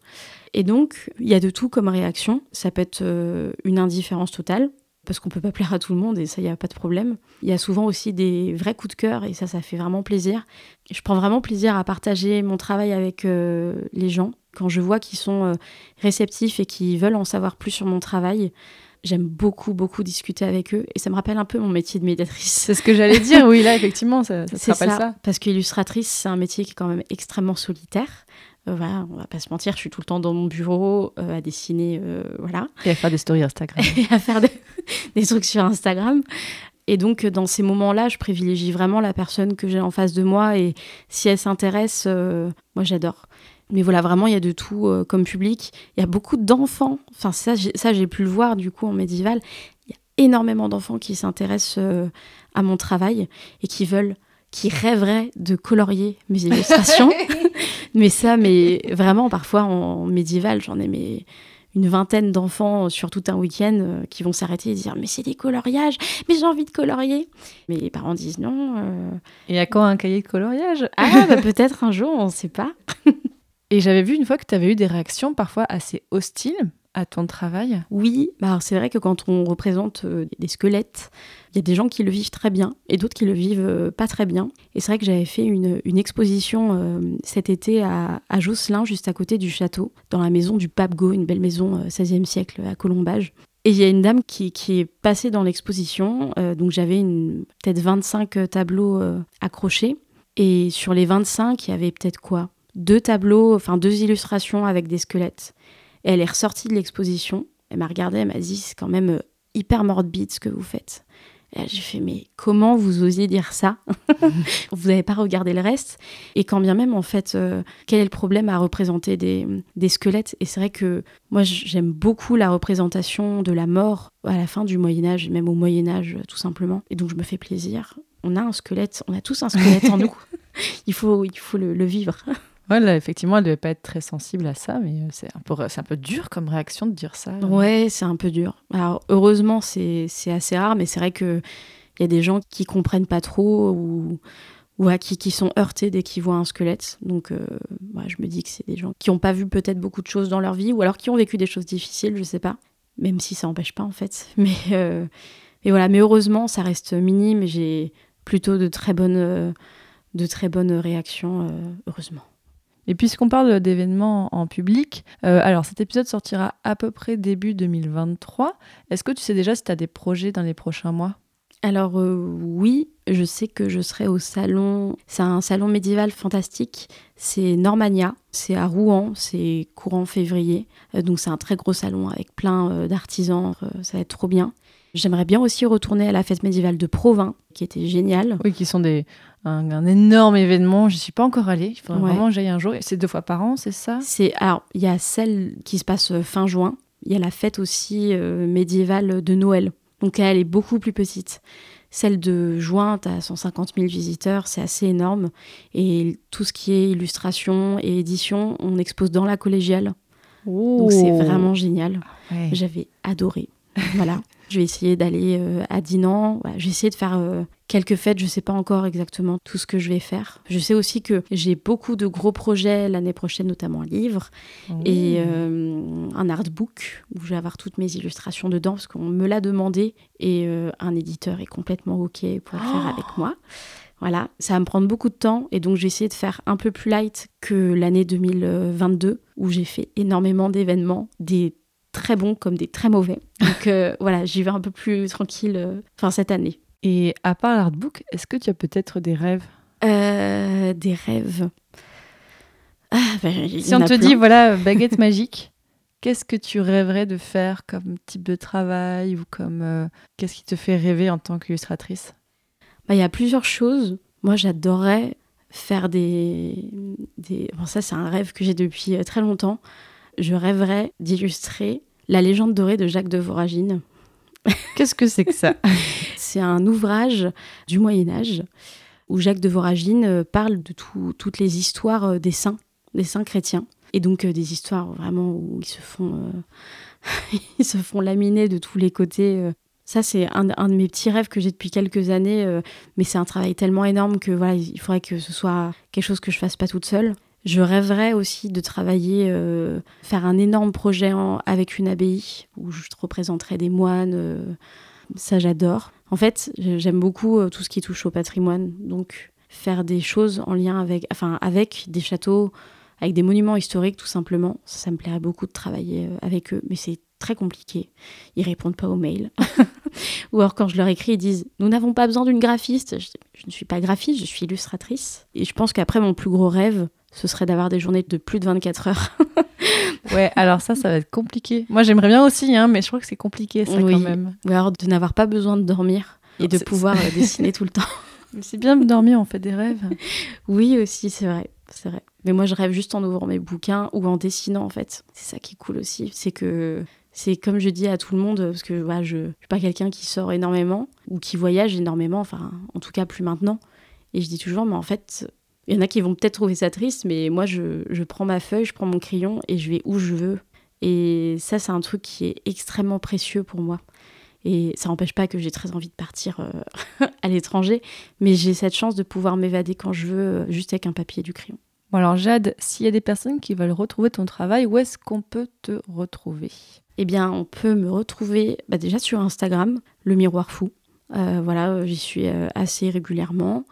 Et donc, il y a de tout comme réaction. Ça peut être euh, une indifférence totale, parce qu'on peut pas plaire à tout le monde, et ça, il n'y a pas de problème. Il y a souvent aussi des vrais coups de cœur, et ça, ça fait vraiment plaisir. Je prends vraiment plaisir à partager mon travail avec euh, les gens. Quand je vois qu'ils sont euh, réceptifs et qu'ils veulent en savoir plus sur mon travail, j'aime beaucoup, beaucoup discuter avec eux. Et ça me rappelle un peu mon métier de médiatrice. C'est ce que j'allais dire, oui, là, effectivement, ça, ça te rappelle ça, ça. parce qu'illustratrice, c'est un métier qui est quand même extrêmement solitaire. Euh, voilà, on va pas se mentir, je suis tout le temps dans mon bureau euh, à dessiner, euh, voilà, Et à faire des stories Instagram. et à faire des, des trucs sur Instagram. Et donc, euh, dans ces moments-là, je privilégie vraiment la personne que j'ai en face de moi. Et si elle s'intéresse, moi, j'adore. Mais voilà, vraiment, il y a de tout euh, comme public. Il y a beaucoup d'enfants. Enfin, ça, j'ai- pu le voir du coup en médiéval. Il y a énormément d'enfants qui s'intéressent euh, à mon travail et qui veulent, qui rêveraient de colorier mes illustrations. mais ça, mais vraiment, parfois en médiéval, j'en ai mais une vingtaine d'enfants sur tout un week-end euh, qui vont s'arrêter et dire mais c'est des coloriages, mais j'ai envie de colorier. Mais les parents disent non. euh, Et à quand un cahier de coloriage? Ah bah peut-être un jour, on ne sait pas. Et j'avais vu une fois que tu avais eu des réactions parfois assez hostiles à ton travail. Oui, bah c'est vrai que quand on représente euh, des squelettes, il y a des gens qui le vivent très bien et d'autres qui le vivent euh, pas très bien. Et c'est vrai que j'avais fait une, exposition euh, cet été à, Josselin, juste à côté du château, dans la maison du Pape Go, une belle maison euh, 16e siècle à Colombage. Et il y a une dame qui, qui est passée dans l'exposition, donc j'avais peut-être 25 tableaux accrochés. Et sur les 25, il y avait peut-être quoi? Deux tableaux, enfin deux illustrations avec des squelettes. Et elle est ressortie de l'exposition. Elle m'a regardée, elle m'a dit c'est quand même euh, hyper morbide ce que vous faites. Et là, j'ai fait mais comment vous osiez dire ça? Vous n'avez pas regardé le reste? Et quand bien même en fait, euh, quel est le problème à représenter des, des squelettes? Et c'est vrai que moi j'aime beaucoup la représentation de la mort à la fin du Moyen Âge, même au Moyen Âge euh, tout simplement. Et donc je me fais plaisir. On a un squelette, on a tous un squelette en nous. Il faut, il faut le- le vivre. Ouais, là, effectivement, elle devait pas être très sensible à ça, mais euh, c'est un peu, dur comme réaction de dire ça. Ouais, c'est un peu dur. Alors, heureusement, c'est assez rare, mais c'est vrai qu'il y a des gens qui comprennent pas trop ou, à qui, qui sont heurtés dès qu'ils voient un squelette. Donc, euh, ouais, je me dis que c'est des gens qui n'ont pas vu peut-être beaucoup de choses dans leur vie ou alors qui ont vécu des choses difficiles, je sais pas. Même si ça n'empêche pas, en fait. Mais, euh, mais voilà, mais heureusement, ça reste minime et j'ai plutôt de très bonnes, euh, réactions, euh, heureusement. Et puisqu'on parle d'événements en public, euh, alors cet épisode sortira à peu près début 2023. Est-ce que tu sais déjà si tu as des projets dans les prochains mois? Alors euh, oui, je sais que je serai au salon. C'est un salon médiéval fantastique. C'est Normania. C'est à Rouen. C'est courant février. Euh, donc c'est un très gros salon avec plein d'artisans. Ça va être trop bien. J'aimerais bien aussi retourner à la fête médiévale de Provins, qui était géniale. Oui, qui sont des, un, un énorme événement. Je suis pas encore allée. Il faudrait Ouais. vraiment que j'aille un jour. C'est deux fois par an, c'est ça? C'est alors il y a celle qui se passe euh, fin juin. Il y a la fête aussi euh, médiévale de Noël. Donc elle est beaucoup plus petite. Celle de juin, tu as 150 000 visiteurs, c'est assez énorme. Et tout ce qui est illustration et édition, on expose dans la collégiale. Donc c'est vraiment génial. Ouais. J'avais adoré. Voilà. Je vais essayer d'aller euh, à Dinan. Voilà, je vais essayer de faire euh, quelques fêtes. Je sais pas encore exactement tout ce que je vais faire. Je sais aussi que j'ai beaucoup de gros projets l'année prochaine, notamment un livre et euh, un artbook où je vais avoir toutes mes illustrations dedans parce qu'on me l'a demandé et euh, un éditeur est complètement OK pour le faire avec moi. Voilà, ça va me prendre beaucoup de temps et donc j'ai essayé de faire un peu plus light que l'année 2022 où j'ai fait énormément d'événements, des très bons comme des très mauvais. Donc euh, voilà, j'y vais un peu plus tranquille euh, cette année. Et à part l'artbook, est-ce que tu as peut-être des rêves? Euh, des rêves. Ah, ben, Si on te plein. dit, voilà, baguette magique, qu'est-ce que tu rêverais de faire comme type de travail ou comme qu'est-ce qui te fait rêver en tant qu'illustratrice? Bah, Il y a plusieurs choses. Moi, j'adorerais faire des... des... Bon, ça, c'est un rêve que j'ai depuis très longtemps. Je rêverais d'illustrer La légende dorée de Jacques de Voragine. Qu'est-ce que c'est que ça C'est un ouvrage du Moyen Âge où Jacques de Voragine euh, parle de tout- toutes les histoires euh, des saints, des saints chrétiens. Et donc euh, des histoires vraiment où ils se font, euh, ils se font laminer de tous les côtés. euh. Ça, c'est un, un de mes petits rêves que j'ai depuis quelques années, mais c'est un travail tellement énorme que voilà, il faudrait que ce soit quelque chose que je fasse pas toute seule. Je rêverais aussi de travailler, euh, faire un énorme projet avec une abbaye où je représenterais des moines. euh, ça, j'adore. En fait, j'aime beaucoup euh, tout ce qui touche au patrimoine. Donc, faire des choses en lien avec, enfin, avec des châteaux, avec des monuments historiques, tout simplement, ça, ça me plairait beaucoup de travailler avec eux. Mais c'est très compliqué. Ils répondent pas aux mails. Ou alors, quand je leur écris, ils disent Nous n'avons pas besoin d'une graphiste. Je ne suis pas graphiste, je suis illustratrice. Et je pense qu'après, mon plus gros rêve, ce serait d'avoir des journées de plus de 24 heures. Ouais, alors ça, ça va être compliqué. Moi, j'aimerais bien aussi, hein, mais je crois que c'est compliqué, ça, Oui. quand même. Ou alors de n'avoir pas besoin de dormir et de pouvoir euh, dessiner tout le temps. Mais c'est bien de dormir, on fait des rêves. Oui, aussi, c'est vrai. C'est vrai. Mais moi, je rêve juste en ouvrant mes bouquins ou en dessinant, en fait. C'est ça qui est cool aussi. C'est que c'est comme je dis à tout le monde, parce que je ne suis pas quelqu'un qui sort énormément ou qui voyage énormément, enfin, en tout cas, plus maintenant. Et je dis toujours, mais en fait, il y en a qui vont peut-être trouver ça triste, mais moi, je, je prends ma feuille, je prends mon crayon et je vais où je veux. Et ça, c'est un truc qui est extrêmement précieux pour moi. Et ça n'empêche pas que j'ai très envie de partir euh, à l'étranger, mais j'ai cette chance de pouvoir m'évader quand je veux, euh, juste avec un papier et du crayon. Bon alors Jade, s'il y a des personnes qui veulent retrouver ton travail, où est-ce qu'on peut te retrouver? Eh bien, on peut me retrouver bah, déjà sur Instagram, le miroir fou. Euh, voilà, j'y suis assez régulièrement.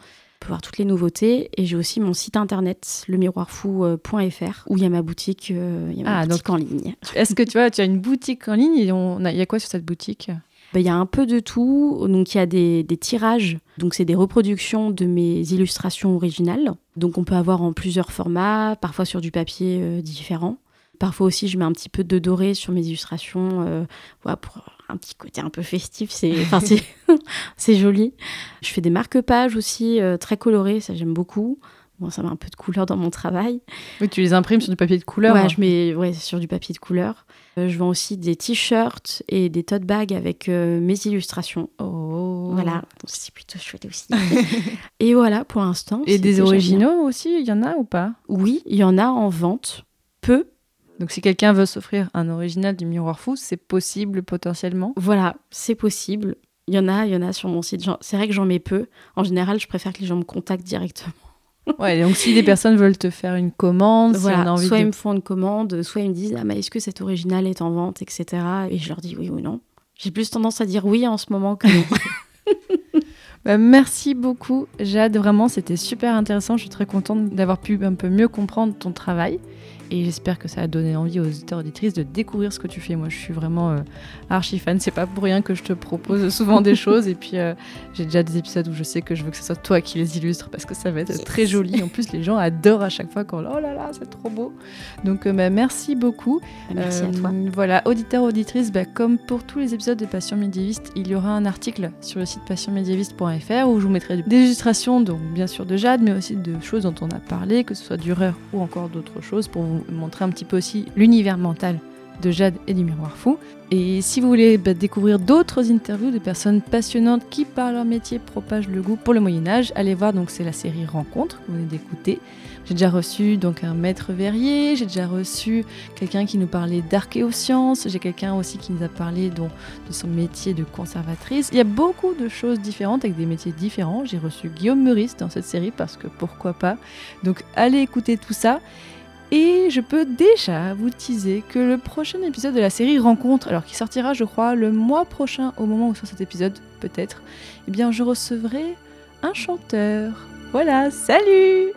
Voir toutes les nouveautés. Et j'ai aussi mon site internet, lemiroirfou.fr, où il y a ma boutique, il y a ma Ah, boutique en ligne. Est-ce que tu vois, tu as une boutique en ligne il y a quoi sur cette boutique? Bah, Il y a un peu de tout. Donc, il y a des, des tirages. Donc, c'est des reproductions de mes illustrations originales. Donc, on peut avoir en plusieurs formats, parfois sur du papier euh, différent. Parfois aussi, je mets un petit peu de doré sur mes illustrations euh, voilà, pour un petit côté un peu festif. C'est enfin, c'est- joli. Je fais des marque-pages aussi euh, très colorés. Ça, j'aime beaucoup. Bon, ça met un peu de couleur dans mon travail. Oui, tu les imprimes sur du papier de couleur. Ouais, hein. je mets ouais, sur du papier de couleur. Euh, je vends aussi des t-shirts et des tote bags avec euh, mes illustrations. Oh. Voilà, donc c'est plutôt chouette aussi. et voilà pour l'instant. Et des originaux aussi, il y en a ou pas? Oui, il y en a en vente. Peu. Donc si quelqu'un veut s'offrir un original du miroir fou, c'est possible potentiellement. Voilà, c'est possible. Il y en a, il y en a sur mon site. C'est vrai que j'en mets peu. En général, je préfère que les gens me contactent directement. Ouais, donc si des personnes veulent te faire une commande, si on a voilà, envie soit de... ils me font une commande, soit ils me disent ah mais est-ce que cet original est en vente, etc. Et je leur dis oui ou non. J'ai plus tendance à dire oui en ce moment que non. Bah, merci beaucoup Jade, vraiment c'était super intéressant, je suis très contente d'avoir pu un peu mieux comprendre ton travail et j'espère que ça a donné envie aux auditeurs auditrices de découvrir ce que tu fais. Moi je suis vraiment euh, archi fan, c'est pas pour rien que je te propose souvent des choses et puis euh, j'ai déjà des épisodes où je sais que je veux que ce soit toi qui les illustres parce que ça va être très joli. En plus les gens adorent à chaque fois quand oh là là c'est trop beau. Donc euh, bah, merci beaucoup. Merci à toi. Voilà, auditeurs, auditrices, bah, comme pour tous les épisodes de Passion médiéviste, il y aura un article sur le site passionmédiéviste.fr où je vous mettrai des illustrations, donc bien sûr de Jade, mais aussi de choses dont on a parlé, que ce soit d'Ureur ou encore d'autres choses, pour vous montrer un petit peu aussi l'univers mental de Jade et du miroir fou. Et si vous voulez bah, découvrir d'autres interviews de personnes passionnantes qui, par leur métier, propagent le goût pour le Moyen-Âge, allez voir, donc c'est la série Rencontre que vous venez d'écouter. J'ai déjà reçu donc un maître verrier, j'ai déjà reçu quelqu'un qui nous parlait d'archéosciences, j'ai quelqu'un aussi qui nous a parlé donc, de son métier de conservatrice. Il y a beaucoup de choses différentes avec des métiers différents. J'ai reçu Guillaume Meurice dans cette série parce que pourquoi pas. Donc allez écouter tout ça. Et je peux déjà vous teaser que le prochain épisode de la série Rencontre, alors qui sortira je crois le mois prochain au moment où sort cet épisode peut-être, eh bien je recevrai un chanteur. Voilà, salut